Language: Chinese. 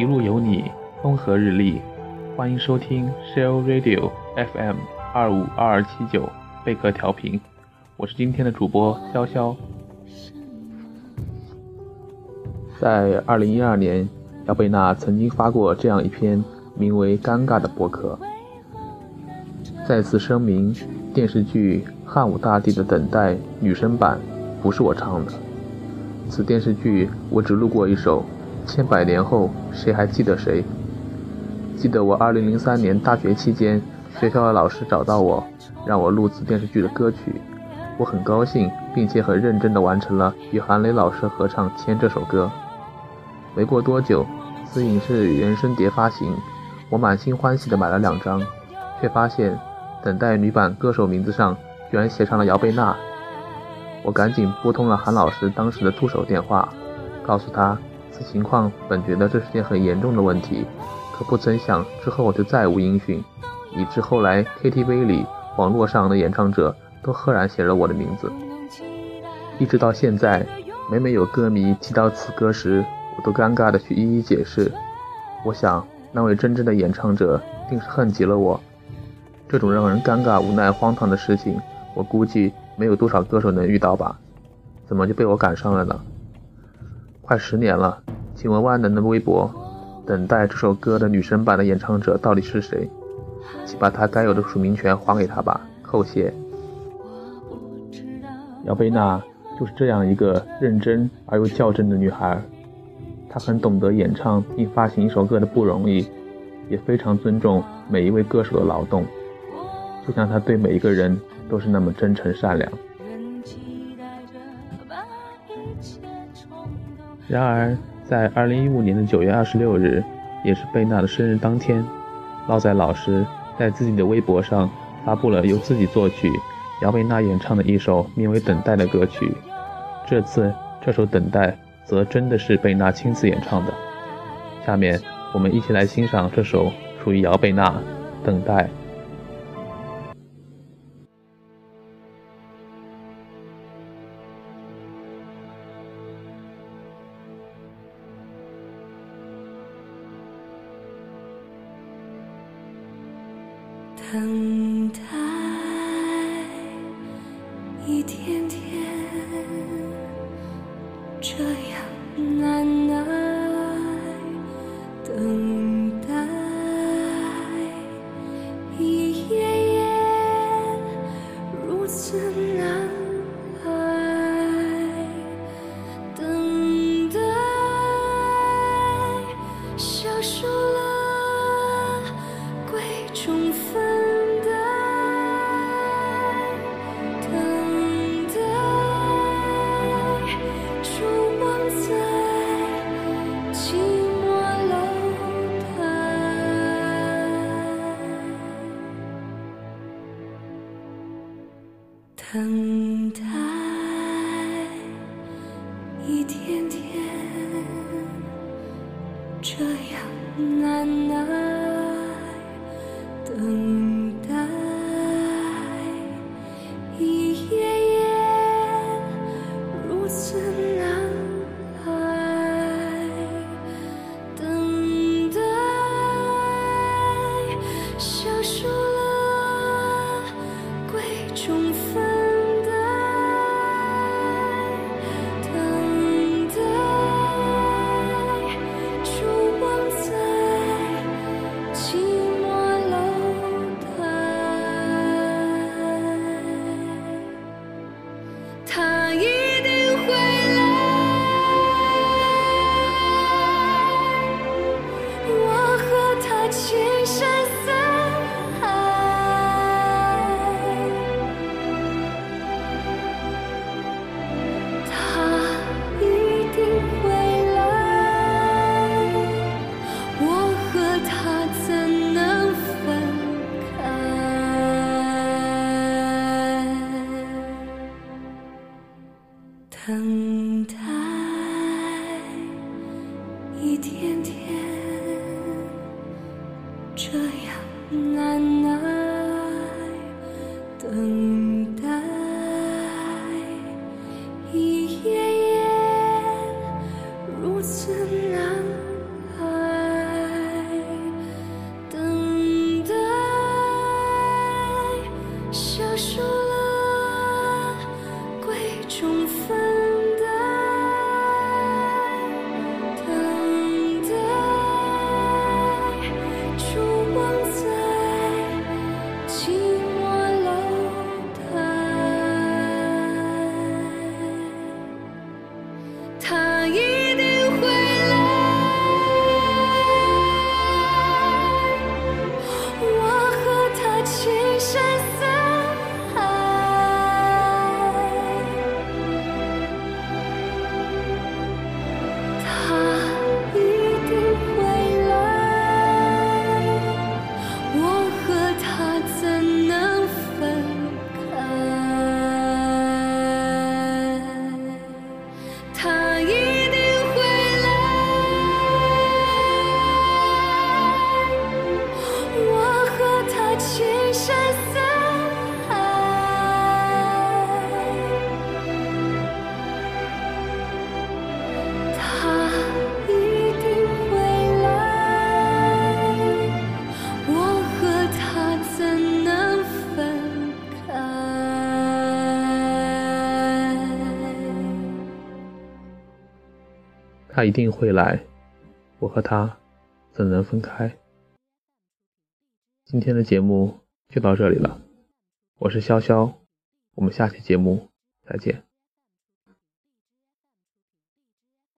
一路有你，风和日丽。欢迎收听 Shell Radio FM 二五二二七九贝壳调频，我是今天的主播潇潇。在二零一二年，姚贝娜曾经发过这样一篇名为《尴尬》的博客。再次声明，电视剧《汉武大帝的等待》女生版不是我唱的。此电视剧我只录过一首，千百年后谁还记得谁？记得我2003年大学期间，学校的老师找到我，让我录制电视剧的歌曲。我很高兴，并且很认真地完成了与韩磊老师合唱《牵》这首歌。没过多久，此影视原声碟发行，我满心欢喜地买了两张，却发现等待女版歌手名字上居然写上了姚贝娜。我赶紧拨通了韩老师当时的助手电话，告诉他此情况本觉得这是件很严重的问题，可不曾想之后我就再无音讯，以致后来 KTV 里、网络上的演唱者都赫然写了我的名字。一直到现在，每每有歌迷提到此歌时，我都尴尬的去一一解释。我想那位真正的演唱者定是恨极了我，这种让人尴尬、无奈、荒唐的事情，我估计。没有多少歌手能遇到吧？怎么就被我赶上了呢？快十年了，请问万能的微博，等待这首歌的女生版的演唱者到底是谁？请把他该有的署名权还给他吧，叩谢。姚贝娜就是这样一个认真而又较真的女孩，她很懂得演唱并发行一首歌的不容易，也非常尊重每一位歌手的劳动，就像她对每一个人。都是那么真诚善良。然而，在二零一五年的九月二十六日，也是贝娜的生日当天，烙仔老师在自己的微博上发布了由自己作曲、姚贝娜演唱的一首名为《等待》的歌曲。这次，这首《等待》则真的是贝娜亲自演唱的。下面，我们一起来欣赏这首属于姚贝娜《等待》。等待，一天天这样难耐。等待，一夜夜如此等待，一天天这样难耐。等待，一天天这样难耐。等他一定会来，我和他怎能分开？今天的节目就到这里了，我是潇潇，我们下期节目再见。